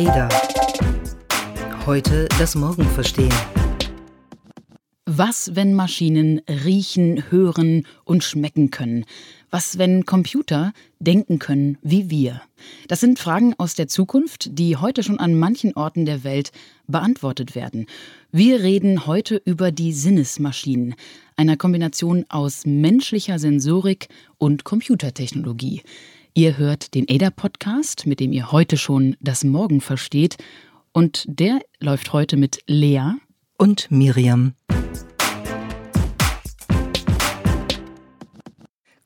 Ada. Heute das Morgen verstehen. Was, wenn Maschinen riechen, hören und schmecken können? Was, wenn Computer denken können wie wir? Das sind Fragen aus der Zukunft, die heute schon an manchen Orten der Welt beantwortet werden. Wir reden heute über die Sinnesmaschinen, einer Kombination aus menschlicher Sensorik und Computertechnologie. Ihr hört den ADA-Podcast, mit dem ihr heute schon das Morgen versteht. Und der läuft heute mit Lea und Miriam.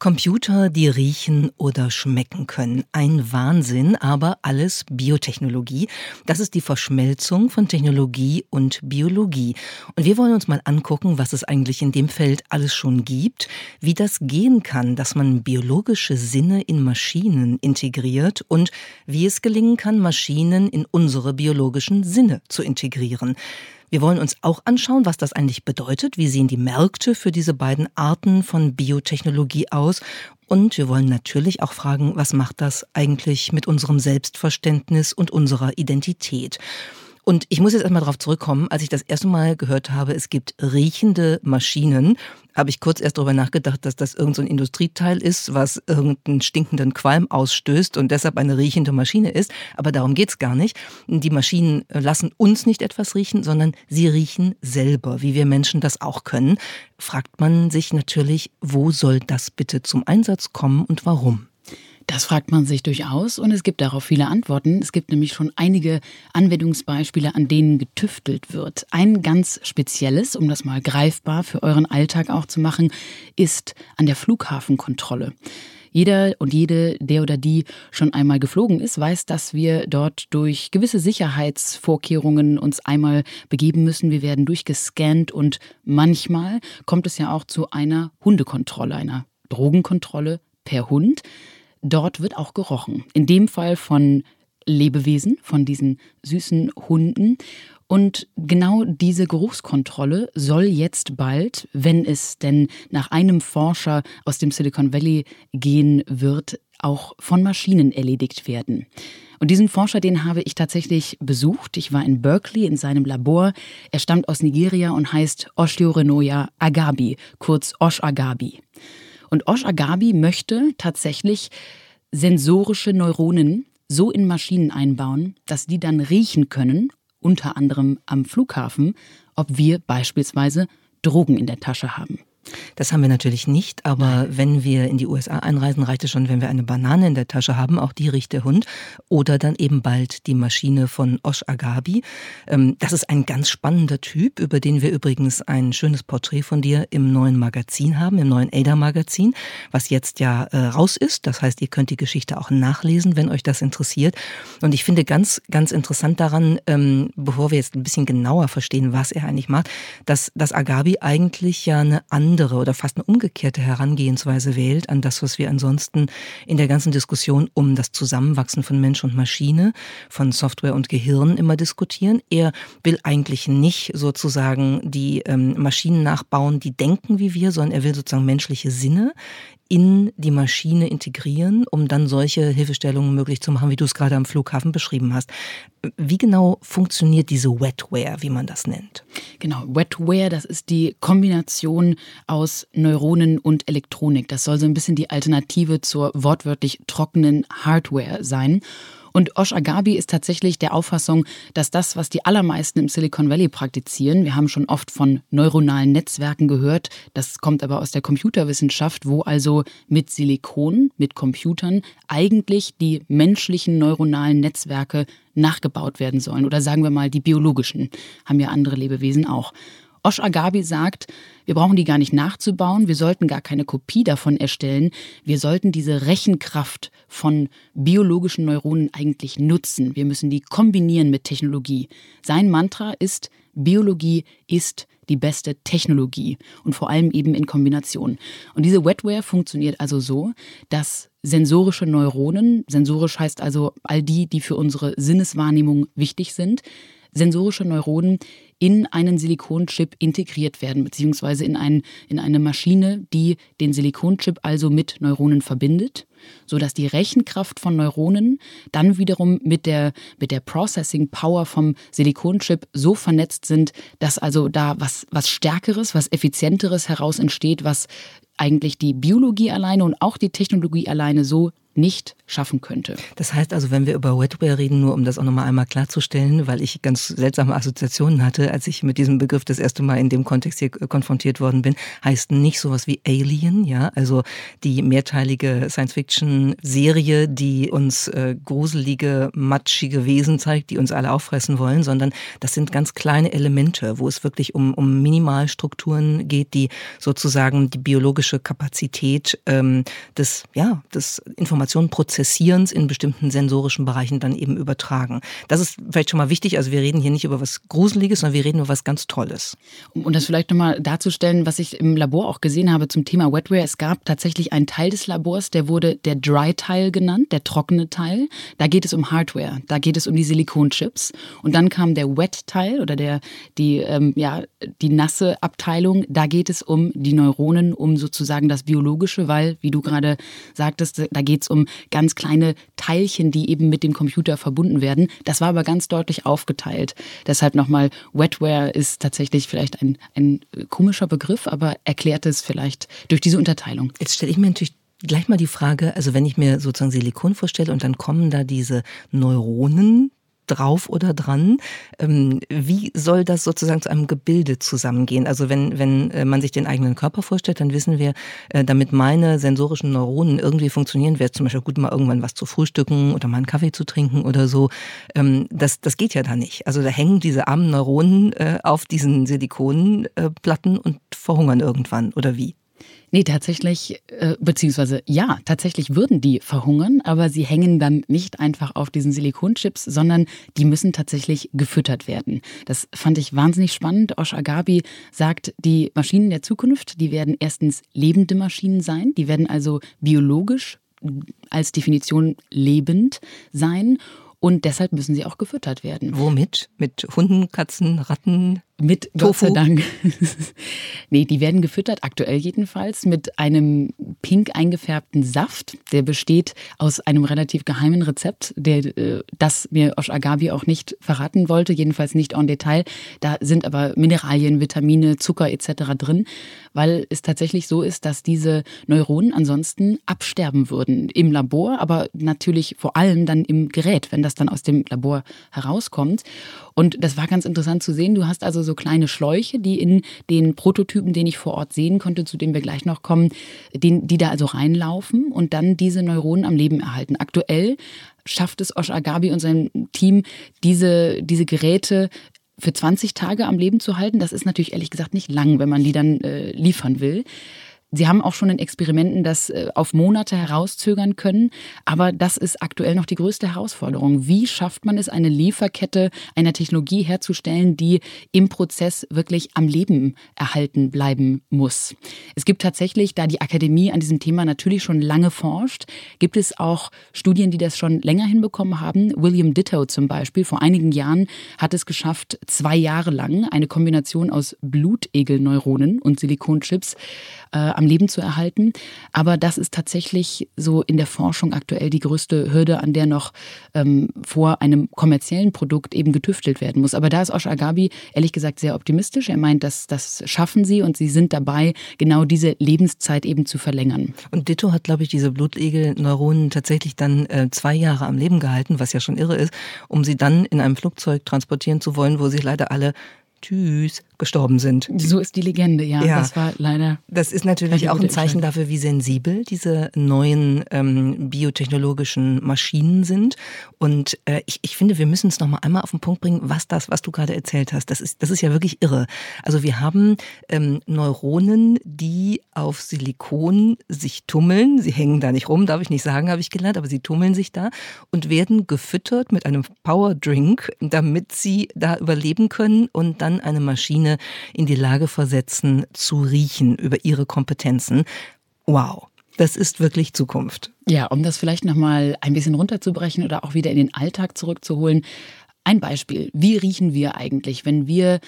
Computer, die riechen oder schmecken können. Ein Wahnsinn, aber alles Biotechnologie. Das ist die Verschmelzung von Technologie und Biologie. Und wir wollen uns mal angucken, was es eigentlich in dem Feld alles schon gibt, wie das gehen kann, dass man biologische Sinne in Maschinen integriert und wie es gelingen kann, Maschinen in unsere biologischen Sinne zu integrieren. Wir wollen uns auch anschauen, was das eigentlich bedeutet. Wie sehen die Märkte für diese beiden Arten von Biotechnologie aus? Und wir wollen natürlich auch fragen, was macht das eigentlich mit unserem Selbstverständnis und unserer Identität? Und ich muss jetzt erstmal darauf zurückkommen, als ich das erste Mal gehört habe, es gibt riechende Maschinen, habe ich kurz erst darüber nachgedacht, dass das irgendein so Industrieteil ist, was irgendeinen stinkenden Qualm ausstößt und deshalb eine riechende Maschine ist. Aber darum geht's gar nicht. Die Maschinen lassen uns nicht etwas riechen, sondern sie riechen selber, wie wir Menschen das auch können. Fragt man sich natürlich, wo soll das bitte zum Einsatz kommen und warum? Das fragt man sich durchaus und es gibt darauf viele Antworten. Es gibt nämlich schon einige Anwendungsbeispiele, an denen getüftelt wird. Ein ganz spezielles, um das mal greifbar für euren Alltag auch zu machen, ist an der Flughafenkontrolle. Jeder und jede, der oder die schon einmal geflogen ist, weiß, dass wir dort durch gewisse Sicherheitsvorkehrungen uns einmal begeben müssen. Wir werden durchgescannt und manchmal kommt es ja auch zu einer Hundekontrolle, einer Drogenkontrolle per Hund. Dort wird auch gerochen. In dem Fall von Lebewesen, von diesen süßen Hunden. Und genau diese Geruchskontrolle soll jetzt bald, wenn es denn nach einem Forscher aus dem Silicon Valley gehen wird, auch von Maschinen erledigt werden. Und diesen Forscher, den habe ich tatsächlich besucht. Ich war in Berkeley in seinem Labor. Er stammt aus Nigeria und heißt Osteorenoya Agabi, kurz Osh Agabi. Und Osh Agabi möchte tatsächlich sensorische Neuronen so in Maschinen einbauen, dass die dann riechen können, unter anderem am Flughafen, ob wir beispielsweise Drogen in der Tasche haben. Das haben wir natürlich nicht, aber wenn wir in die USA einreisen, reicht es schon, wenn wir eine Banane in der Tasche haben, auch die riecht der Hund. Oder dann eben bald die Maschine von Osh Agabi. Ähm, das ist ein ganz spannender Typ, über den wir übrigens ein schönes Porträt von dir im neuen Magazin haben, im neuen Ada-Magazin, was jetzt ja äh, raus ist. Das heißt, ihr könnt die Geschichte auch nachlesen, wenn euch das interessiert. Und ich finde ganz, ganz interessant daran, ähm, bevor wir jetzt ein bisschen genauer verstehen, was er eigentlich macht, dass, dass Agabi eigentlich ja eine andere andere oder fast eine umgekehrte Herangehensweise wählt an das, was wir ansonsten in der ganzen Diskussion um das Zusammenwachsen von Mensch und Maschine, von Software und Gehirn immer diskutieren. Er will eigentlich nicht sozusagen die ähm, Maschinen nachbauen, die denken wie wir, sondern er will sozusagen menschliche Sinne in die Maschine integrieren, um dann solche Hilfestellungen möglich zu machen, wie du es gerade am Flughafen beschrieben hast. Wie genau funktioniert diese Wetware, wie man das nennt? Genau, Wetware, das ist die Kombination aus Neuronen und Elektronik. Das soll so ein bisschen die Alternative zur wortwörtlich trockenen Hardware sein. Und Osh Agabi ist tatsächlich der Auffassung, dass das, was die allermeisten im Silicon Valley praktizieren, wir haben schon oft von neuronalen Netzwerken gehört, das kommt aber aus der Computerwissenschaft, wo also mit Silikon, mit Computern eigentlich die menschlichen neuronalen Netzwerke nachgebaut werden sollen. Oder sagen wir mal, die biologischen, haben ja andere Lebewesen auch. Osh Agabi sagt, wir brauchen die gar nicht nachzubauen, wir sollten gar keine Kopie davon erstellen, wir sollten diese Rechenkraft von biologischen Neuronen eigentlich nutzen, wir müssen die kombinieren mit Technologie. Sein Mantra ist, Biologie ist die beste Technologie und vor allem eben in Kombination. Und diese Wetware funktioniert also so, dass sensorische Neuronen, sensorisch heißt also all die, die für unsere Sinneswahrnehmung wichtig sind, sensorische Neuronen in einen Silikonchip integriert werden, beziehungsweise in, ein, in eine Maschine, die den Silikonchip also mit Neuronen verbindet. sodass die Rechenkraft von Neuronen dann wiederum mit der, mit der Processing Power vom Silikonchip so vernetzt sind, dass also da was, was Stärkeres, was Effizienteres heraus entsteht, was eigentlich die Biologie alleine und auch die Technologie alleine so nicht schaffen könnte. Das heißt also, wenn wir über Wetware reden, nur um das auch nochmal einmal klarzustellen, weil ich ganz seltsame Assoziationen hatte, als ich mit diesem Begriff das erste Mal in dem Kontext hier konfrontiert worden bin, heißt nicht sowas wie Alien, ja, also die mehrteilige Science-Fiction-Serie, die uns äh, gruselige, matschige Wesen zeigt, die uns alle auffressen wollen, sondern das sind ganz kleine Elemente, wo es wirklich um, um Minimalstrukturen geht, die sozusagen die biologische Kapazität ähm, des, ja, des Informationenprozesses Prozessierens in bestimmten sensorischen Bereichen dann eben übertragen. Das ist vielleicht schon mal wichtig. Also wir reden hier nicht über was Gruseliges, sondern wir reden über was ganz Tolles. Um das vielleicht nochmal darzustellen, was ich im Labor auch gesehen habe zum Thema Wetware. Es gab tatsächlich einen Teil des Labors, der wurde der Dry-Teil genannt, der trockene Teil. Da geht es um Hardware, da geht es um die Silikonchips. Und dann kam der Wet-Teil oder der, die, ähm, ja, die nasse Abteilung. Da geht es um die Neuronen, um sozusagen das Biologische, weil, wie du gerade sagtest, da geht es um ganz kleine Teilchen, die eben mit dem Computer verbunden werden. Das war aber ganz deutlich aufgeteilt. Deshalb nochmal, Wetware ist tatsächlich vielleicht ein, ein komischer Begriff, aber erklärt es vielleicht durch diese Unterteilung. Jetzt stelle ich mir natürlich gleich mal die Frage, also wenn ich mir sozusagen Silikon vorstelle und dann kommen da diese Neuronen drauf oder dran. Ähm, wie soll das sozusagen zu einem Gebilde zusammengehen? Also wenn, wenn äh, man sich den eigenen Körper vorstellt, dann wissen wir, äh, damit meine sensorischen Neuronen irgendwie funktionieren, wäre es zum Beispiel gut, mal irgendwann was zu frühstücken oder mal einen Kaffee zu trinken oder so. Ähm, das, das geht ja da nicht. Also da hängen diese armen Neuronen äh, auf diesen Silikonplatten und verhungern irgendwann oder wie? Nee, tatsächlich, äh, beziehungsweise ja, tatsächlich würden die verhungern, aber sie hängen dann nicht einfach auf diesen Silikonchips, sondern die müssen tatsächlich gefüttert werden. Das fand ich wahnsinnig spannend. Osh Agabi sagt, die Maschinen der Zukunft, die werden erstens lebende Maschinen sein, die werden also biologisch als Definition lebend sein und deshalb müssen sie auch gefüttert werden. Womit? Mit Hunden, Katzen, Ratten? Mit Tofu. Gott sei Dank. nee, die werden gefüttert, aktuell jedenfalls, mit einem pink eingefärbten Saft. Der besteht aus einem relativ geheimen Rezept, der, äh, das mir Osh Agabi auch nicht verraten wollte, jedenfalls nicht en Detail. Da sind aber Mineralien, Vitamine, Zucker etc. drin, weil es tatsächlich so ist, dass diese Neuronen ansonsten absterben würden im Labor, aber natürlich vor allem dann im Gerät, wenn das dann aus dem Labor herauskommt. Und das war ganz interessant zu sehen. Du hast also so kleine Schläuche, die in den Prototypen, den ich vor Ort sehen konnte, zu denen wir gleich noch kommen, die, die da also reinlaufen und dann diese Neuronen am Leben erhalten. Aktuell schafft es Osh Agabi und sein Team, diese, diese Geräte für 20 Tage am Leben zu halten. Das ist natürlich ehrlich gesagt nicht lang, wenn man die dann äh, liefern will. Sie haben auch schon in Experimenten das äh, auf Monate herauszögern können, aber das ist aktuell noch die größte Herausforderung. Wie schafft man es, eine Lieferkette einer Technologie herzustellen, die im Prozess wirklich am Leben erhalten bleiben muss? Es gibt tatsächlich, da die Akademie an diesem Thema natürlich schon lange forscht, gibt es auch Studien, die das schon länger hinbekommen haben. William Ditto zum Beispiel vor einigen Jahren hat es geschafft, zwei Jahre lang eine Kombination aus Blutegelneuronen und Silikonchips äh, am Leben zu erhalten. Aber das ist tatsächlich so in der Forschung aktuell die größte Hürde, an der noch ähm, vor einem kommerziellen Produkt eben getüftelt werden muss. Aber da ist Osh Agabi ehrlich gesagt sehr optimistisch. Er meint, dass das schaffen sie und sie sind dabei, genau diese Lebenszeit eben zu verlängern. Und Ditto hat, glaube ich, diese Blutegelneuronen tatsächlich dann äh, zwei Jahre am Leben gehalten, was ja schon irre ist, um sie dann in einem Flugzeug transportieren zu wollen, wo sie leider alle Tschüss gestorben sind. So ist die Legende, ja. ja. Das war leider. Das ist natürlich auch ein Zeichen dafür, wie sensibel diese neuen ähm, biotechnologischen Maschinen sind. Und äh, ich, ich finde, wir müssen es noch mal einmal auf den Punkt bringen, was das, was du gerade erzählt hast. Das ist, das ist ja wirklich irre. Also wir haben ähm, Neuronen, die auf Silikon sich tummeln. Sie hängen da nicht rum, darf ich nicht sagen, habe ich gelernt, aber sie tummeln sich da und werden gefüttert mit einem Power Drink, damit sie da überleben können und dann eine Maschine Maschine in die Lage versetzen, zu riechen über ihre Kompetenzen. Wow. Das ist wirklich Zukunft. Ja, um das vielleicht nochmal ein bisschen runterzubrechen oder auch wieder in den Alltag zurückzuholen. Ein Beispiel. Wie riechen wir eigentlich, wenn wir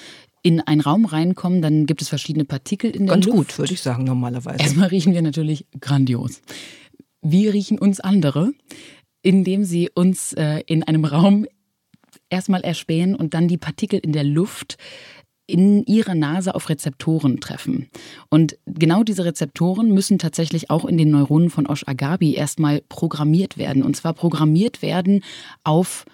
in einen Raum reinkommen, dann gibt es verschiedene Partikel in der Ganz Luft. Ganz gut, würde ich sagen, normalerweise. Erstmal riechen wir natürlich grandios. wie riechen uns andere, indem sie uns äh, in einem Raum erstmal erspähen und dann die Partikel in der Luft in ihrer Nase auf Rezeptoren treffen. Und genau diese Rezeptoren müssen tatsächlich auch in den Neuronen von Osh Agabi erstmal programmiert werden. Und zwar programmiert werden auf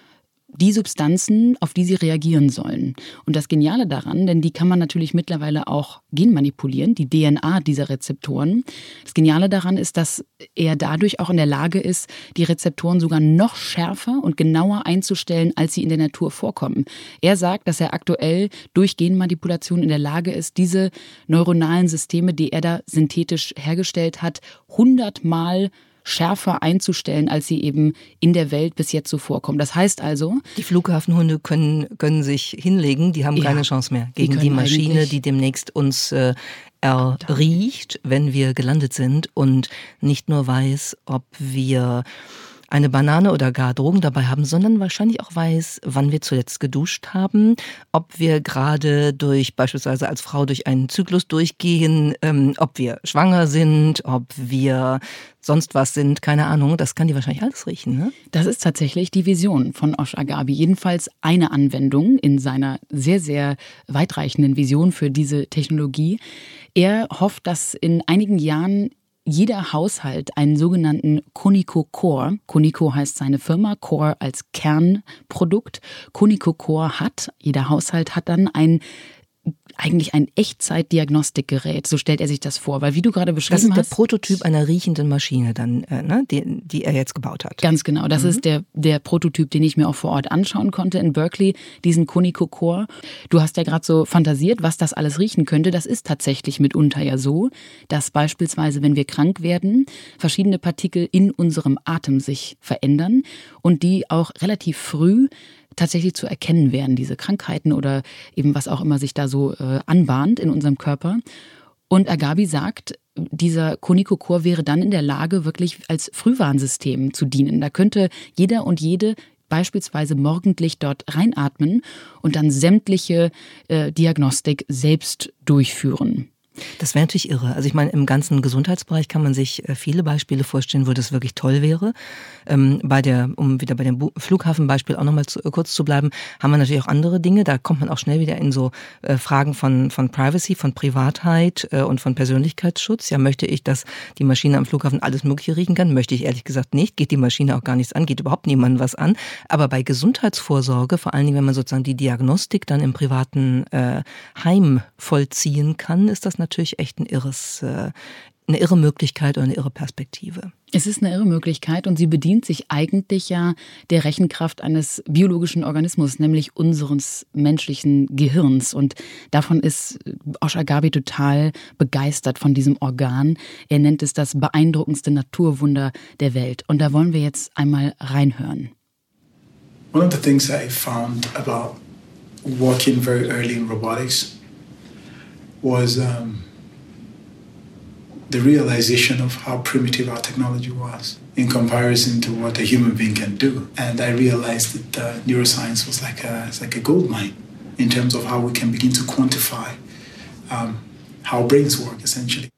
die Substanzen, auf die sie reagieren sollen. Und das Geniale daran, denn die kann man natürlich mittlerweile auch genmanipulieren, die DNA dieser Rezeptoren. Das Geniale daran ist, dass er dadurch auch in der Lage ist, die Rezeptoren sogar noch schärfer und genauer einzustellen, als sie in der Natur vorkommen. Er sagt, dass er aktuell durch Genmanipulation in der Lage ist, diese neuronalen Systeme, die er da synthetisch hergestellt hat, hundertmal schärfer einzustellen, als sie eben in der Welt bis jetzt so vorkommen. Das heißt also. Die Flughafenhunde können, können sich hinlegen, die haben ja, keine Chance mehr gegen die, die Maschine, die demnächst uns äh, erriecht, wenn wir gelandet sind und nicht nur weiß, ob wir eine Banane oder gar Drogen dabei haben, sondern wahrscheinlich auch weiß, wann wir zuletzt geduscht haben, ob wir gerade durch beispielsweise als Frau durch einen Zyklus durchgehen, ähm, ob wir schwanger sind, ob wir sonst was sind, keine Ahnung. Das kann die wahrscheinlich alles riechen. Ne? Das ist tatsächlich die Vision von Osh Agabi. Jedenfalls eine Anwendung in seiner sehr, sehr weitreichenden Vision für diese Technologie. Er hofft, dass in einigen Jahren jeder Haushalt einen sogenannten Konico Core, Konico heißt seine Firma, Core als Kernprodukt, Konico Core hat, jeder Haushalt hat dann ein eigentlich ein Echtzeitdiagnostikgerät, so stellt er sich das vor, weil wie du gerade beschrieben hast. Das ist der Prototyp einer riechenden Maschine dann, äh, ne, die, die er jetzt gebaut hat. Ganz genau, das mhm. ist der, der Prototyp, den ich mir auch vor Ort anschauen konnte in Berkeley, diesen Konico Core. Du hast ja gerade so fantasiert, was das alles riechen könnte. Das ist tatsächlich mitunter ja so, dass beispielsweise, wenn wir krank werden, verschiedene Partikel in unserem Atem sich verändern und die auch relativ früh tatsächlich zu erkennen wären, diese Krankheiten oder eben was auch immer sich da so äh, anbahnt in unserem Körper. Und Agabi sagt, dieser Konikokor wäre dann in der Lage, wirklich als Frühwarnsystem zu dienen. Da könnte jeder und jede beispielsweise morgendlich dort reinatmen und dann sämtliche äh, Diagnostik selbst durchführen. Das wäre natürlich irre. Also ich meine, im ganzen Gesundheitsbereich kann man sich äh, viele Beispiele vorstellen, wo das wirklich toll wäre. Ähm, bei der, um wieder bei dem Flughafenbeispiel auch nochmal zu, äh, kurz zu bleiben, haben wir natürlich auch andere Dinge. Da kommt man auch schnell wieder in so äh, Fragen von, von Privacy, von Privatheit äh, und von Persönlichkeitsschutz. Ja, möchte ich, dass die Maschine am Flughafen alles Mögliche riechen kann? Möchte ich ehrlich gesagt nicht. Geht die Maschine auch gar nichts an, geht überhaupt niemandem was an. Aber bei Gesundheitsvorsorge, vor allen Dingen, wenn man sozusagen die Diagnostik dann im privaten äh, Heim vollziehen kann, ist das natürlich echt ein irres, äh, eine irre Möglichkeit oder eine irre Perspektive. Es ist eine irre Möglichkeit und sie bedient sich eigentlich ja der Rechenkraft eines biologischen Organismus, nämlich unseres menschlichen Gehirns. Und davon ist Osha Gabi total begeistert von diesem Organ. Er nennt es das beeindruckendste Naturwunder der Welt. Und da wollen wir jetzt einmal reinhören. One of the things I found about working very early in robotics was um, the realization of how primitive our technology was in comparison to what a human being can do. And I realized that uh, neuroscience was like a, it's like a gold mine in terms of how we can begin to quantify um, how brains work essentially.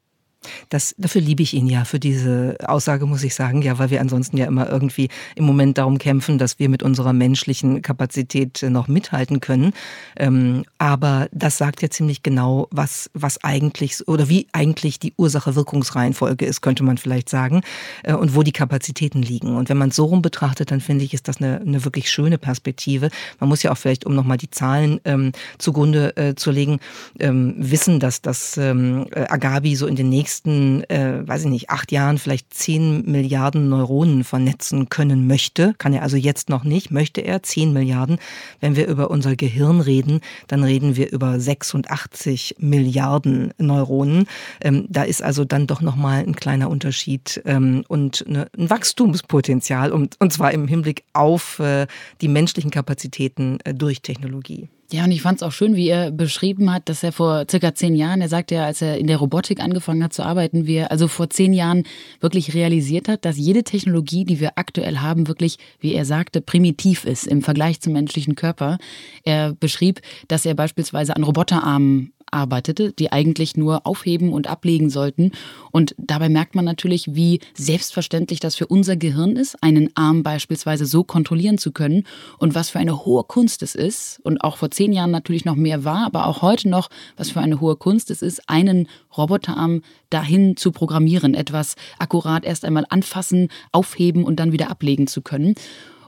Das, dafür liebe ich ihn ja, für diese Aussage muss ich sagen, ja, weil wir ansonsten ja immer irgendwie im Moment darum kämpfen, dass wir mit unserer menschlichen Kapazität noch mithalten können. Ähm, aber das sagt ja ziemlich genau, was, was eigentlich oder wie eigentlich die Ursache-Wirkungsreihenfolge ist, könnte man vielleicht sagen, äh, und wo die Kapazitäten liegen. Und wenn man es so rum betrachtet, dann finde ich, ist das eine, eine wirklich schöne Perspektive. Man muss ja auch vielleicht, um nochmal die Zahlen ähm, zugrunde äh, zu legen, ähm, wissen, dass das ähm, Agabi so in den nächsten nächsten, äh, weiß ich nicht, acht Jahren vielleicht zehn Milliarden Neuronen vernetzen können möchte, kann er also jetzt noch nicht, möchte er zehn Milliarden. Wenn wir über unser Gehirn reden, dann reden wir über 86 Milliarden Neuronen. Ähm, da ist also dann doch nochmal ein kleiner Unterschied ähm, und eine, ein Wachstumspotenzial, und, und zwar im Hinblick auf äh, die menschlichen Kapazitäten äh, durch Technologie. Ja, und ich fand es auch schön, wie er beschrieben hat, dass er vor circa zehn Jahren, er sagte ja, als er in der Robotik angefangen hat zu arbeiten, wir also vor zehn Jahren wirklich realisiert hat, dass jede Technologie, die wir aktuell haben, wirklich, wie er sagte, primitiv ist im Vergleich zum menschlichen Körper. Er beschrieb, dass er beispielsweise an Roboterarmen arbeitete, die eigentlich nur aufheben und ablegen sollten. Und dabei merkt man natürlich, wie selbstverständlich das für unser Gehirn ist, einen Arm beispielsweise so kontrollieren zu können und was für eine hohe Kunst es ist. Und auch vor zehn Jahren natürlich noch mehr war, aber auch heute noch, was für eine hohe Kunst es ist, einen Roboterarm dahin zu programmieren, etwas akkurat erst einmal anfassen, aufheben und dann wieder ablegen zu können.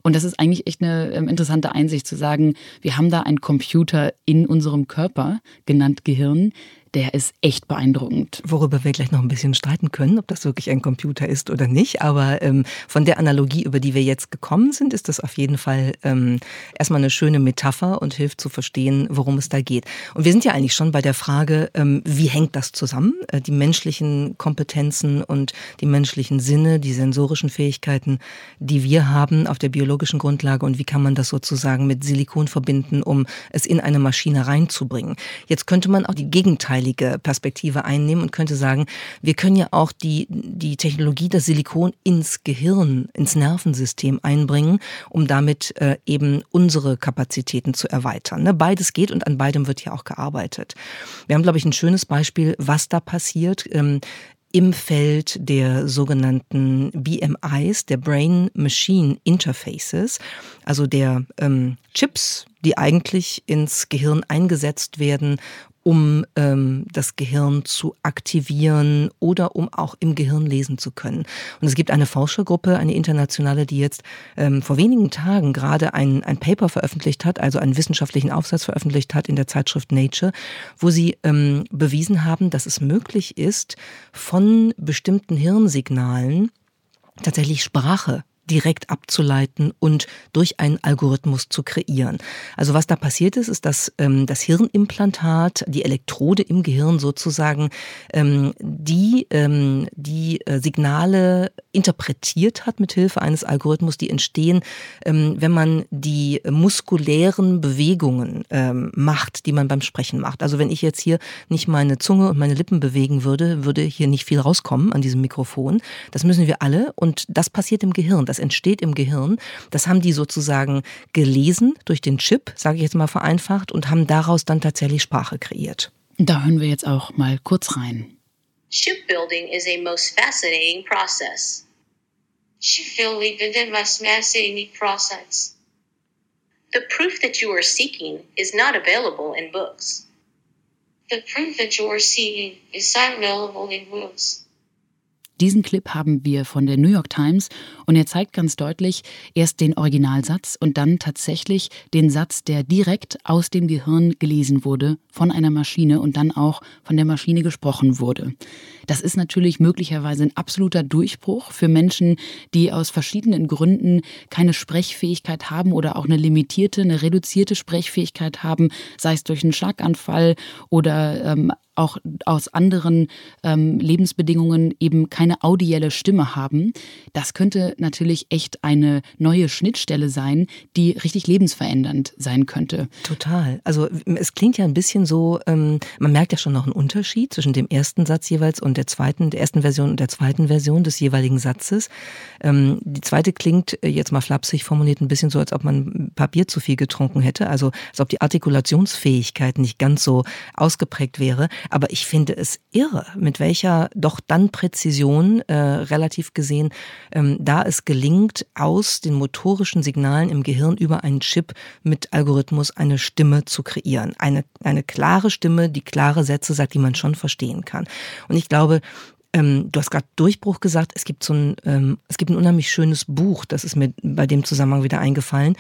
Und das ist eigentlich echt eine ähm, interessante Einsicht zu sagen, wir haben da einen Computer in unserem Körper, genannt Gehirn, der ist echt beeindruckend. Worüber wir gleich noch ein bisschen streiten können, ob das wirklich ein Computer ist oder nicht. Aber ähm, von der Analogie, über die wir jetzt gekommen sind, ist das auf jeden Fall ähm, erstmal eine schöne Metapher und hilft zu verstehen, worum es da geht. Und wir sind ja eigentlich schon bei der Frage, ähm, wie hängt das zusammen? Äh, die menschlichen Kompetenzen und die menschlichen Sinne, die sensorischen Fähigkeiten, die wir haben auf der biologischen Grundlage und wie kann man das sozusagen mit Silikon verbinden, um es in eine Maschine reinzubringen. Jetzt könnte man auch die Gegenteil gegenteilige Perspektive einnehmen und könnte sagen, wir können ja auch die, die Technologie, das Silikon ins Gehirn, ins Nervensystem einbringen, um damit äh, eben unsere Kapazitäten zu erweitern. Ne? Beides geht und an beidem wird ja auch gearbeitet. Wir haben, glaube ich, ein schönes Beispiel, was da passiert. Ähm, im Feld der sogenannten BMIs, der Brain-Machine Interfaces, also der ähm, Chips, die eigentlich ins Gehirn eingesetzt werden, um ähm, das Gehirn zu aktivieren oder um auch im Gehirn lesen zu können. Und es gibt eine Forschergruppe, eine internationale, die jetzt ähm, vor wenigen Tagen gerade ein, ein Paper veröffentlicht hat, also einen wissenschaftlichen Aufsatz veröffentlicht hat in der Zeitschrift Nature, wo sie ähm, bewiesen haben, dass es möglich ist, von bestimmten Hirnsignalen tatsächlich Sprache direkt abzuleiten und durch einen Algorithmus zu kreieren. Also was da passiert ist, ist, dass ähm, das Hirnimplantat, die Elektrode im Gehirn sozusagen, ähm, die ähm, die äh, Signale interpretiert hat mit Hilfe eines Algorithmus, die entstehen, ähm, wenn man die muskulären Bewegungen ähm, macht, die man beim Sprechen macht. Also wenn ich jetzt hier nicht meine Zunge und meine Lippen bewegen würde, würde hier nicht viel rauskommen an diesem Mikrofon. Das müssen wir alle und das passiert im Gehirn. Das das entsteht im Gehirn. Das haben die sozusagen gelesen durch den Chip, sage ich jetzt mal vereinfacht, und haben daraus dann tatsächlich Sprache kreiert. Da hören wir jetzt auch mal kurz rein. Shipbuilding is a most fascinating process. Shipbuilding is a most fascinating process. The proof that you are seeking is not available in books. The proof that you are seeking is not available in books. Diesen Clip haben wir von der New York Times und er zeigt ganz deutlich erst den Originalsatz und dann tatsächlich den Satz, der direkt aus dem Gehirn gelesen wurde von einer Maschine und dann auch von der Maschine gesprochen wurde. Das ist natürlich möglicherweise ein absoluter Durchbruch für Menschen, die aus verschiedenen Gründen keine Sprechfähigkeit haben oder auch eine limitierte, eine reduzierte Sprechfähigkeit haben, sei es durch einen Schlaganfall oder ähm, auch aus anderen ähm, Lebensbedingungen eben keine audielle Stimme haben. Das könnte natürlich echt eine neue Schnittstelle sein, die richtig lebensverändernd sein könnte. Total. Also es klingt ja ein bisschen so, ähm, man merkt ja schon noch einen Unterschied zwischen dem ersten Satz jeweils und der zweiten, der ersten Version und der zweiten Version des jeweiligen Satzes. Ähm, die zweite klingt äh, jetzt mal flapsig formuliert ein bisschen so, als ob man Papier zu viel getrunken hätte, also als ob die Artikulationsfähigkeit nicht ganz so ausgeprägt wäre. Aber ich finde es irre, mit welcher doch dann Präzision äh, relativ gesehen ähm, da es gelingt, aus den motorischen Signalen im Gehirn über einen Chip mit Algorithmus eine Stimme zu kreieren. Eine, eine klare Stimme, die klare Sätze sagt, die man schon verstehen kann. Und ich glaube, ähm, du hast gerade Durchbruch gesagt. Es gibt so ein, ähm, es gibt ein unheimlich schönes Buch. Das ist mir bei dem Zusammenhang wieder eingefallen.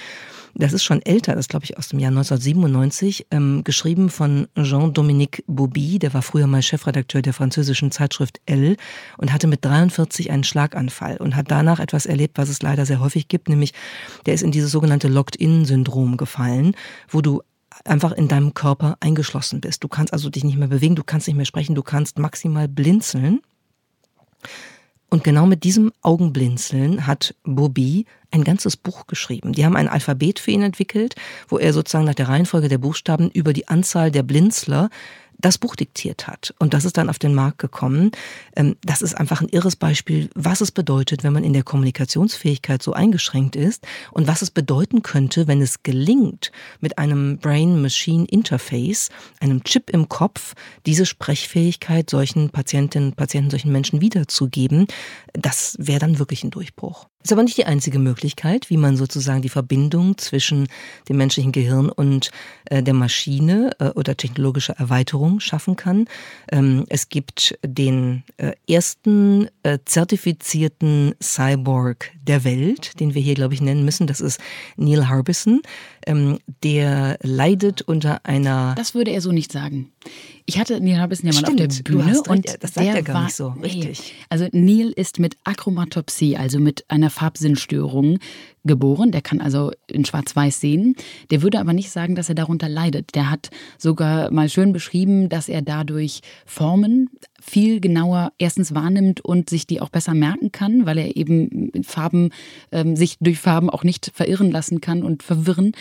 Das ist schon älter. Das glaube ich aus dem Jahr 1997, ähm, geschrieben von Jean-Dominique Bobby. Der war früher mal Chefredakteur der französischen Zeitschrift Elle und hatte mit 43 einen Schlaganfall und hat danach etwas erlebt, was es leider sehr häufig gibt, nämlich der ist in dieses sogenannte Locked-in-Syndrom gefallen, wo du einfach in deinem Körper eingeschlossen bist. Du kannst also dich nicht mehr bewegen, du kannst nicht mehr sprechen, du kannst maximal blinzeln. Und genau mit diesem Augenblinzeln hat Bobby ein ganzes Buch geschrieben. Die haben ein Alphabet für ihn entwickelt, wo er sozusagen nach der Reihenfolge der Buchstaben über die Anzahl der Blinzler das Buch diktiert hat. Und das ist dann auf den Markt gekommen. Ähm, das ist einfach ein irres Beispiel, was es bedeutet, wenn man in der Kommunikationsfähigkeit so eingeschränkt ist und was es bedeuten könnte, wenn es gelingt, mit einem Brain-Machine-Interface, einem Chip im Kopf, diese Sprechfähigkeit solchen Patientinnen, Patienten, solchen Menschen wiederzugeben. Das wäre dann wirklich ein Durchbruch. Ist aber nicht die einzige Möglichkeit, wie man sozusagen die Verbindung zwischen dem menschlichen Gehirn und äh, der Maschine äh, oder technologische Erweiterung schaffen kann. Ähm, es gibt den äh, ersten zertifizierten Cyborg der Welt, den wir hier, glaube ich, nennen müssen. Das ist Neil Harbison. Ähm, der leidet unter einer. Das würde er so nicht sagen. Ich hatte Neil Harbison ja mal Stimmt, auf der Bühne und das sagt er gar war, nicht so richtig. Also Neil ist mit Achromatopsie, also mit einer Farbsinnstörung geboren. Der kann also in Schwarz-Weiß sehen. Der würde aber nicht sagen, dass er darunter leidet. Der hat sogar mal schön beschrieben, dass er dadurch Formen viel genauer erstens wahrnimmt und sich die auch besser merken kann, weil er eben Farben ähm, sich durch Farben auch nicht verirren lassen kann und verwirren.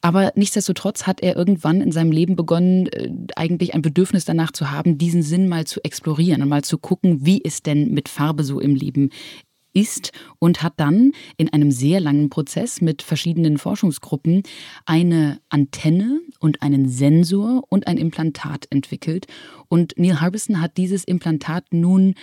Aber nichtsdestotrotz hat er irgendwann in seinem Leben begonnen, äh, eigentlich ein Bedürfnis danach zu haben, diesen Sinn mal zu explorieren und mal zu gucken, wie es denn mit Farbe so im Leben ist und hat dann in einem sehr langen Prozess mit verschiedenen Forschungsgruppen eine Antenne und einen Sensor und ein Implantat entwickelt. Und Neil Harbison hat dieses Implantat nun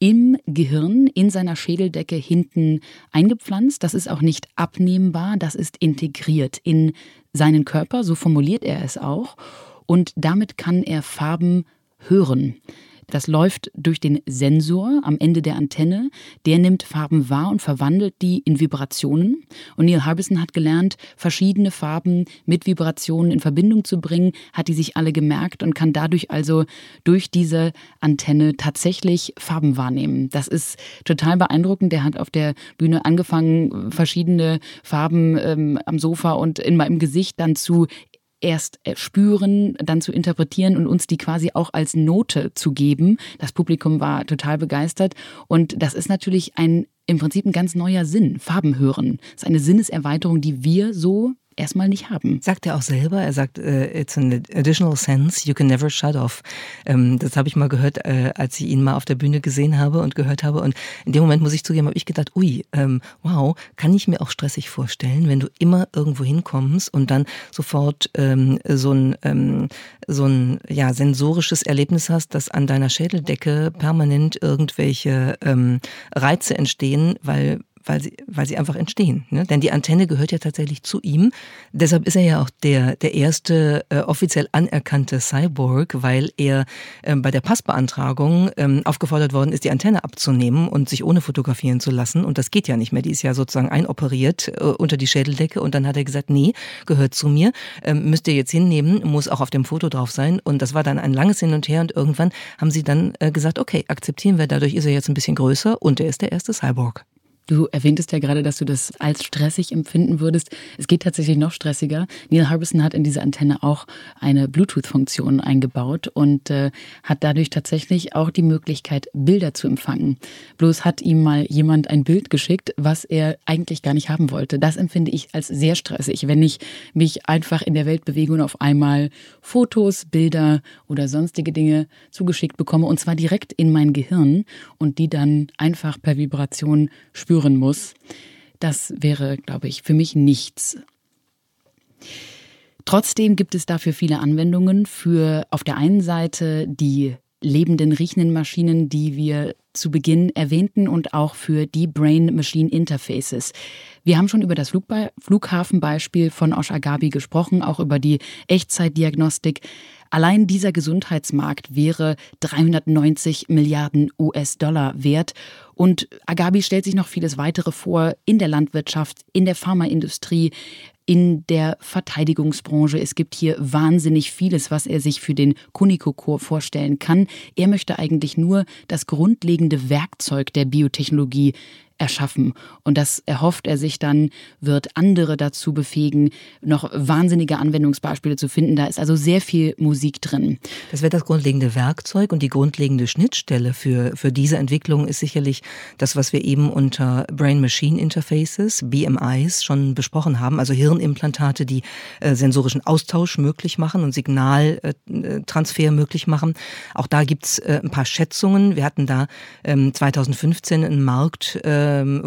im Gehirn, in seiner Schädeldecke hinten eingepflanzt. Das ist auch nicht abnehmbar, das ist integriert in seinen Körper, so formuliert er es auch. Und damit kann er Farben hören. Das läuft durch den Sensor am Ende der Antenne. Der nimmt Farben wahr und verwandelt die in Vibrationen. Und Neil Harbison hat gelernt, verschiedene Farben mit Vibrationen in Verbindung zu bringen, hat die sich alle gemerkt und kann dadurch also durch diese Antenne tatsächlich Farben wahrnehmen. Das ist total beeindruckend. Der hat auf der Bühne angefangen, verschiedene Farben ähm, am Sofa und in meinem Gesicht dann zu erst äh, spüren, dann zu interpretieren und uns die quasi auch als Note zu geben. Das Publikum war total begeistert und das ist natürlich ein im Prinzip ein ganz neuer Sinn, Farben hören. Das ist eine Sinneserweiterung, die wir so erstmal nicht haben. Sagt er auch selber. Er sagt, uh, it's an additional sense you can never shut off. Ähm, das habe ich mal gehört, äh, als ich ihn mal auf der Bühne gesehen habe und gehört habe. Und in dem Moment muss ich zugeben, habe ich gedacht, ui, ähm, wow, kann ich mir auch stressig vorstellen, wenn du immer irgendwo hinkommst und dann sofort ähm, so ein so ein ja sensorisches Erlebnis hast, dass an deiner Schädeldecke permanent irgendwelche Reize entstehen, weil weil sie, weil sie einfach entstehen. Ne? Denn die Antenne gehört ja tatsächlich zu ihm. Deshalb ist er ja auch der, der erste äh, offiziell anerkannte Cyborg, weil er äh, bei der Passbeantragung ähm, aufgefordert worden ist, die Antenne abzunehmen und sich ohne fotografieren zu lassen. Und das geht ja nicht mehr. Die ist ja sozusagen einoperiert äh, unter die Schädeldecke. Und dann hat er gesagt, nee, gehört zu mir, ähm, müsst ihr jetzt hinnehmen, muss auch auf dem Foto drauf sein. Und das war dann ein langes Hin und Her. Und irgendwann haben sie dann äh, gesagt, okay, akzeptieren wir. Dadurch ist er jetzt ein bisschen größer und er ist der erste Cyborg. Du erwähntest ja gerade, dass du das als stressig empfinden würdest. Es geht tatsächlich noch stressiger. Neil Harbison hat in diese Antenne auch eine Bluetooth-Funktion eingebaut und äh, hat dadurch tatsächlich auch die Möglichkeit, Bilder zu empfangen. Bloß hat ihm mal jemand ein Bild geschickt, was er eigentlich gar nicht haben wollte. Das empfinde ich als sehr stressig, wenn ich mich einfach in der Welt bewege und auf einmal Fotos, Bilder oder sonstige Dinge zugeschickt bekomme und zwar direkt in mein Gehirn und die dann einfach per Vibration spüre spüren muss, das wäre, glaube ich, für mich nichts. Trotzdem gibt es dafür viele Anwendungen für auf der einen Seite die lebenden, riechenden Maschinen, die wir zu Beginn erwähnten und auch für die Brain-Machine-Interfaces. Wir haben schon über das Flughafenbeispiel von Osh Agabi gesprochen, auch über die Echtzeitdiagnostik. Allein dieser Gesundheitsmarkt wäre 390 Milliarden US-Dollar wert. Und Agabi stellt sich noch vieles weitere vor in der Landwirtschaft, in der Pharmaindustrie, in der Verteidigungsbranche. Es gibt hier wahnsinnig vieles, was er sich für den Kuniko-Chor vorstellen kann. Er möchte eigentlich nur das grundlegende Werkzeug der Biotechnologie erschaffen. Und das erhofft er sich dann, wird andere dazu befähigen, noch wahnsinnige Anwendungsbeispiele zu finden. Da ist also sehr viel Musik drin. Das wäre das grundlegende Werkzeug und die grundlegende Schnittstelle für, für diese Entwicklung ist sicherlich das, was wir eben unter Brain-Machine Interfaces, BMIs, schon besprochen haben, also Hirnimplantate, die äh, sensorischen Austausch möglich machen und Signaltransfer möglich machen. Auch da gibt's äh, ein paar Schätzungen. Wir hatten da ähm, 2015 einen Marktvolumen ähm,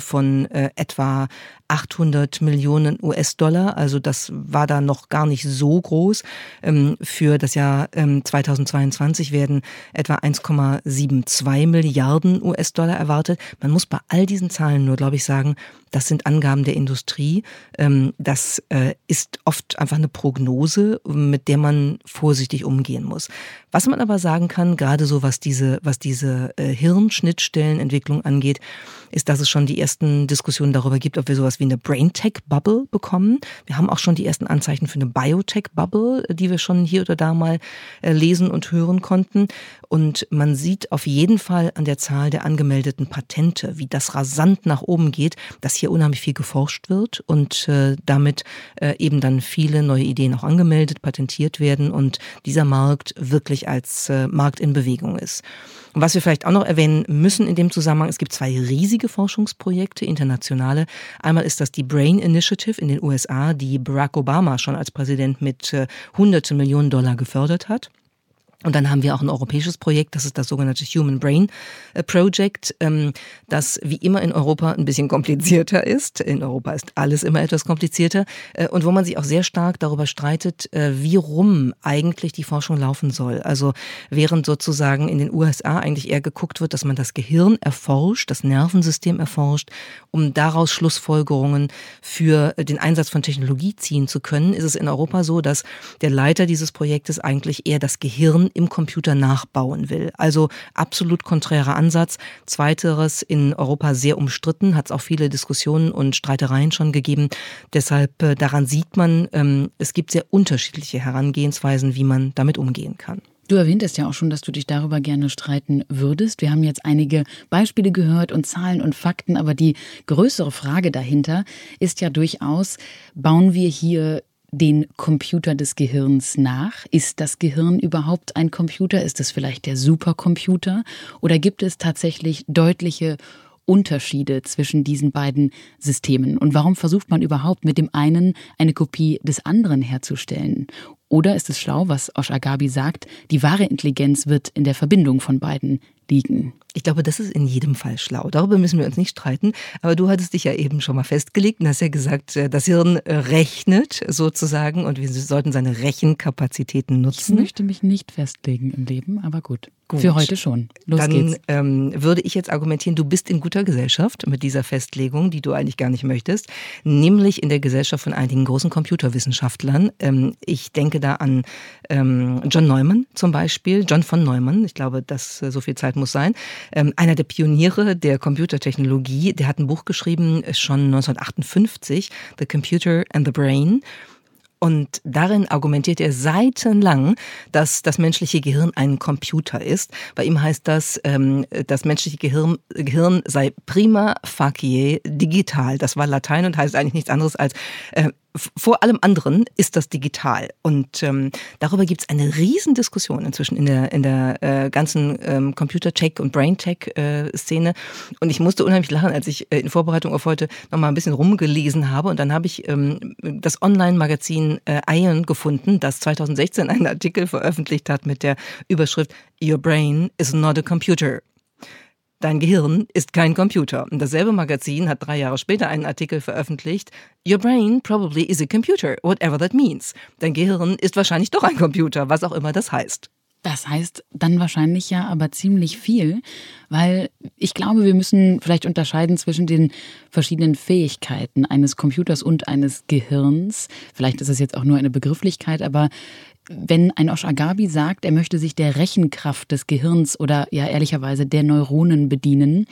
von äh, etwa 800 Millionen US-Dollar. Also das war da noch gar nicht so groß. Ähm, für das Jahr 2022 ähm, werden etwa 1,72 Milliarden US-Dollar erwartet. Man muss bei all diesen Zahlen nur, glaube ich, sagen, das sind Angaben der Industrie. Ähm, das äh, ist oft einfach eine Prognose, mit der man vorsichtig umgehen muss. Was man aber sagen kann, gerade so was diese, was diese äh, Hirnschnittstellenentwicklung angeht, ist, dass es schon die ersten Diskussionen darüber gibt, ob wir sowas wie eine Braintech-Bubble bekommen. Wir haben auch schon die ersten Anzeichen für eine Biotech-Bubble, die wir schon hier oder da mal äh, lesen und hören konnten. Und man sieht auf jeden Fall an der Zahl der angemeldeten Patente, wie das rasant nach oben geht, dass hier unheimlich viel geforscht wird und äh, damit äh, eben dann viele neue Ideen auch angemeldet, patentiert werden und dieser Markt wirklich als Markt in Bewegung ist. Und was wir vielleicht auch noch erwähnen müssen in dem Zusammenhang, es gibt zwei riesige Forschungsprojekte, internationale. Einmal ist das die Brain Initiative in den USA, die Barack Obama schon als Präsident mit äh, hunderte Millionen Dollar gefördert hat. Und dann haben wir auch ein europäisches Projekt, das ist das sogenannte Human Brain äh, Project, ähm, das wie immer in Europa ein bisschen komplizierter ist. In Europa ist alles immer etwas komplizierter äh, und wo man sich auch sehr stark darüber streitet, äh, wie rum eigentlich die Forschung laufen soll. Also während sozusagen in den USA eigentlich eher geguckt wird, dass man das Gehirn erforscht, das Nervensystem erforscht, um daraus Schlussfolgerungen für den Einsatz von Technologie ziehen zu können, ist es in Europa so, dass der Leiter dieses Projektes eigentlich eher das Gehirn im Computer nachbauen will. Also absolut konträrer Ansatz. Zweiteres in Europa sehr umstritten, hat es auch viele Diskussionen und Streitereien schon gegeben. Deshalb äh, daran sieht man, ähm, es gibt sehr unterschiedliche Herangehensweisen, wie man damit umgehen kann. Du erwähntest ja auch schon, dass du dich darüber gerne streiten würdest. Wir haben jetzt einige Beispiele gehört und Zahlen und Fakten, aber die größere Frage dahinter ist ja durchaus, bauen wir hier den Computer des Gehirns nach? Ist das Gehirn überhaupt ein Computer? Ist es vielleicht der Supercomputer? Oder gibt es tatsächlich deutliche Unterschiede zwischen diesen beiden Systemen? Und warum versucht man überhaupt mit dem einen eine Kopie des anderen herzustellen? Oder ist es schlau, was Osh Agabi sagt, die wahre Intelligenz wird in der Verbindung von beiden liegen? Ich glaube, das ist in jedem Fall schlau. Darüber müssen wir uns nicht streiten. Aber du hattest dich ja eben schon mal festgelegt und hast ja gesagt, äh, das Hirn äh, rechnet sozusagen und wir sollten seine Rechenkapazitäten nutzen. Ich möchte mich nicht festlegen im Leben, aber gut. gut. Für heute schon. Los Dann geht's. Ähm, würde ich jetzt argumentieren, du bist in guter Gesellschaft mit dieser Festlegung, die du eigentlich gar nicht möchtest, nämlich in der Gesellschaft von einigen großen Computerwissenschaftlern. Ähm, ich denke da an ähm, John Neumann zum Beispiel, John von Neumann. Ich glaube, dass äh, so viel Zeit muss sein ähm, einer der Pioniere der Computertechnologie, der hat ein Buch geschrieben, schon 1958, The Computer and the Brain. Und darin argumentiert er seitenlang, dass das menschliche Gehirn ein Computer ist. Bei ihm heißt das, ähm, das menschliche Gehirn, Gehirn sei prima facie digital. Das war Latein und heißt eigentlich nichts anderes als äh, vor allem anderen ist das digital. Und ähm, darüber gibt es eine Riesendiskussion inzwischen in der, in der äh, ganzen ähm, Computer-Tech- und Brain-Tech-Szene. Äh, und ich musste unheimlich lachen, als ich äh, in Vorbereitung auf heute nochmal ein bisschen rumgelesen habe. Und dann habe ich ähm, das Online-Magazin äh, Ion gefunden, das 2016 einen Artikel veröffentlicht hat mit der Überschrift Your Brain is not a computer. Dein Gehirn ist kein Computer. Und dasselbe Magazin hat drei Jahre später einen Artikel veröffentlicht. Your brain probably is a computer, whatever that means. Dein Gehirn ist wahrscheinlich doch ein Computer, was auch immer das heißt. Das heißt dann wahrscheinlich ja aber ziemlich viel, weil ich glaube, wir müssen vielleicht unterscheiden zwischen den verschiedenen Fähigkeiten eines Computers und eines Gehirns. Vielleicht ist es jetzt auch nur eine Begrifflichkeit, aber wenn ein Osh Agabi sagt, er möchte sich der Rechenkraft des Gehirns oder ja ehrlicherweise der Neuronen bedienen,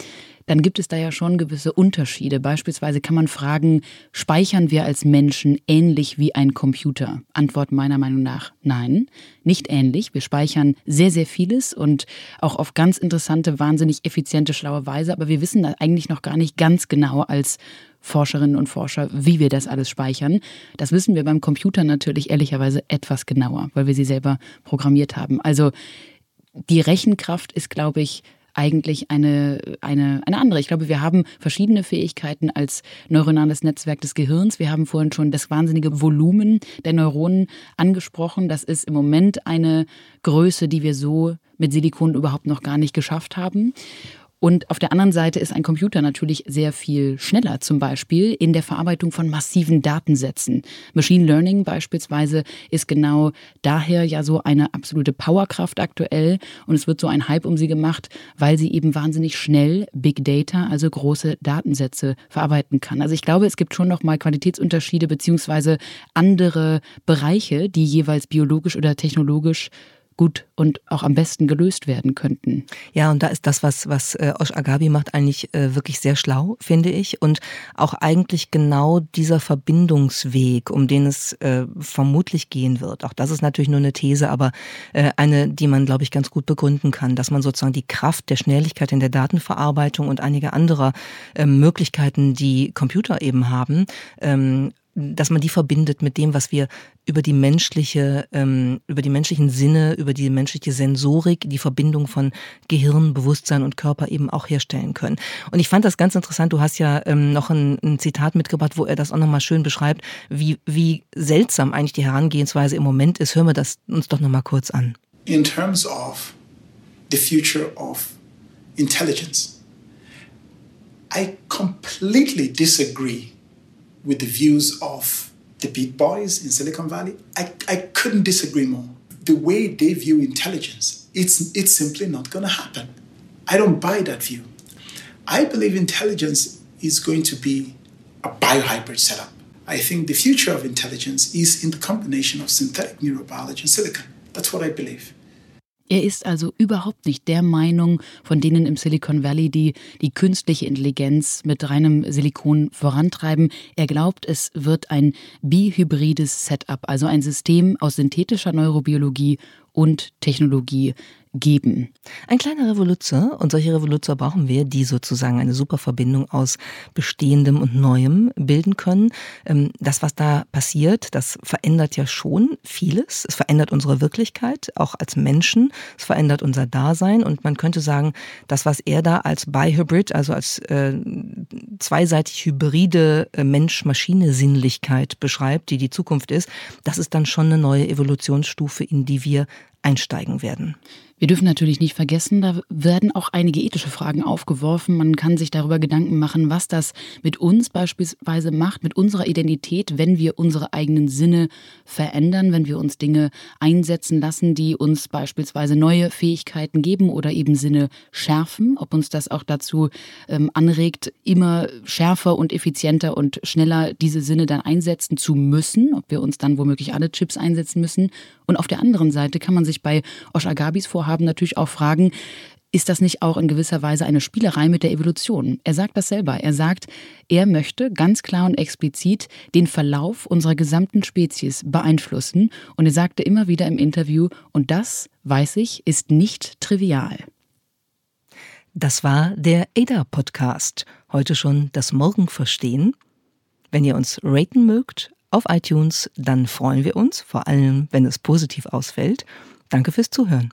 dann gibt es da ja schon gewisse Unterschiede. Beispielsweise kann man fragen, speichern wir als Menschen ähnlich wie ein Computer? Antwort meiner Meinung nach nein, nicht ähnlich. Wir speichern sehr, sehr vieles und auch auf ganz interessante, wahnsinnig effiziente, schlaue Weise, aber wir wissen eigentlich noch gar nicht ganz genau als Forscherinnen und Forscher, wie wir das alles speichern. Das wissen wir beim Computer natürlich ehrlicherweise etwas genauer, weil wir sie selber programmiert haben. Also die Rechenkraft ist, glaube ich, eigentlich eine, eine, eine andere. Ich glaube, wir haben verschiedene Fähigkeiten als neuronales Netzwerk des Gehirns. Wir haben vorhin schon das wahnsinnige Volumen der Neuronen angesprochen. Das ist im Moment eine Größe, die wir so mit Silikon überhaupt noch gar nicht geschafft haben. Und auf der anderen Seite ist ein Computer natürlich sehr viel schneller, zum Beispiel in der Verarbeitung von massiven Datensätzen. Machine Learning beispielsweise ist genau daher ja so eine absolute Powerkraft aktuell und es wird so ein Hype um sie gemacht, weil sie eben wahnsinnig schnell Big Data, also große Datensätze verarbeiten kann. Also ich glaube, es gibt schon noch mal Qualitätsunterschiede beziehungsweise andere Bereiche, die jeweils biologisch oder technologisch gut und auch am besten gelöst werden könnten. Ja, und da ist das, was, was äh, Osh Agabi macht, eigentlich äh, wirklich sehr schlau, finde ich. Und auch eigentlich genau dieser Verbindungsweg, um den es äh, vermutlich gehen wird. Auch das ist natürlich nur eine These, aber äh, eine, die man, glaube ich, ganz gut begründen kann, dass man sozusagen die Kraft der Schnelligkeit in der Datenverarbeitung und einige andere äh, Möglichkeiten, die Computer eben haben, ähm, dass man die verbindet mit dem, was wir über die menschliche, ähm, über die menschlichen Sinne, über die menschliche Sensorik, die Verbindung von Gehirn, Bewusstsein und Körper eben auch herstellen können. Und ich fand das ganz interessant. Du hast ja ähm, noch ein, ein Zitat mitgebracht, wo er das auch nochmal schön beschreibt, wie, wie seltsam eigentlich die Herangehensweise im Moment ist. Hören wir das uns doch nochmal kurz an. In terms of the future of intelligence, I completely disagree with the views of the big boys in Silicon Valley. I, I couldn't disagree more. The way they view intelligence, it's, it's simply not going to happen. I don't buy that view. I believe intelligence is going to be a biohybrid setup. I think the future of intelligence is in the combination of synthetic neurobiology and silicon. That's what I believe. Er ist also überhaupt nicht der Meinung von denen im Silicon Valley, die die künstliche Intelligenz mit reinem Silikon vorantreiben. Er glaubt, es wird ein bihybrides Setup, also ein System aus synthetischer Neurobiologie und Technologie geben. Ein kleiner Revoluzer, und solche Revoluzer brauchen wir, die sozusagen eine super Verbindung aus Bestehendem und Neuem bilden können. Ähm, das, was da passiert, das verändert ja schon vieles. Es verändert unsere Wirklichkeit, auch als Menschen. Es verändert unser Dasein. Und man könnte sagen, das, was er da als Bihybrid, also als äh, zweiseitig hybride äh, Mensch-Maschine-Sinnlichkeit beschreibt, die die Zukunft ist, das ist dann schon eine neue Evolutionsstufe, in die wir einsteigen werden. Wir dürfen natürlich nicht vergessen, da werden auch einige ethische Fragen aufgeworfen. Man kann sich darüber Gedanken machen, was das mit uns beispielsweise macht, mit unserer Identität, wenn wir unsere eigenen Sinne verändern, wenn wir uns Dinge einsetzen lassen, die uns beispielsweise neue Fähigkeiten geben oder eben Sinne schärfen. Ob uns das auch dazu ähm, anregt, immer schärfer und effizienter und schneller diese Sinne dann einsetzen zu müssen, ob wir uns dann womöglich alle Chips einsetzen müssen. Und auf der anderen Seite kann man sich bei Oshagabis Vorhaben haben, natürlich auch fragen, ist das nicht auch in gewisser Weise eine Spielerei mit der Evolution? Er sagt das selber. Er sagt, er möchte ganz klar und explizit den Verlauf unserer gesamten Spezies beeinflussen. Und er sagte immer wieder im Interview, und das, weiß ich, ist nicht trivial. Das war der ADA-Podcast. Heute schon das Morgen verstehen. Wenn ihr uns raten mögt auf iTunes, dann freuen wir uns, vor allem wenn es positiv ausfällt. Danke fürs Zuhören.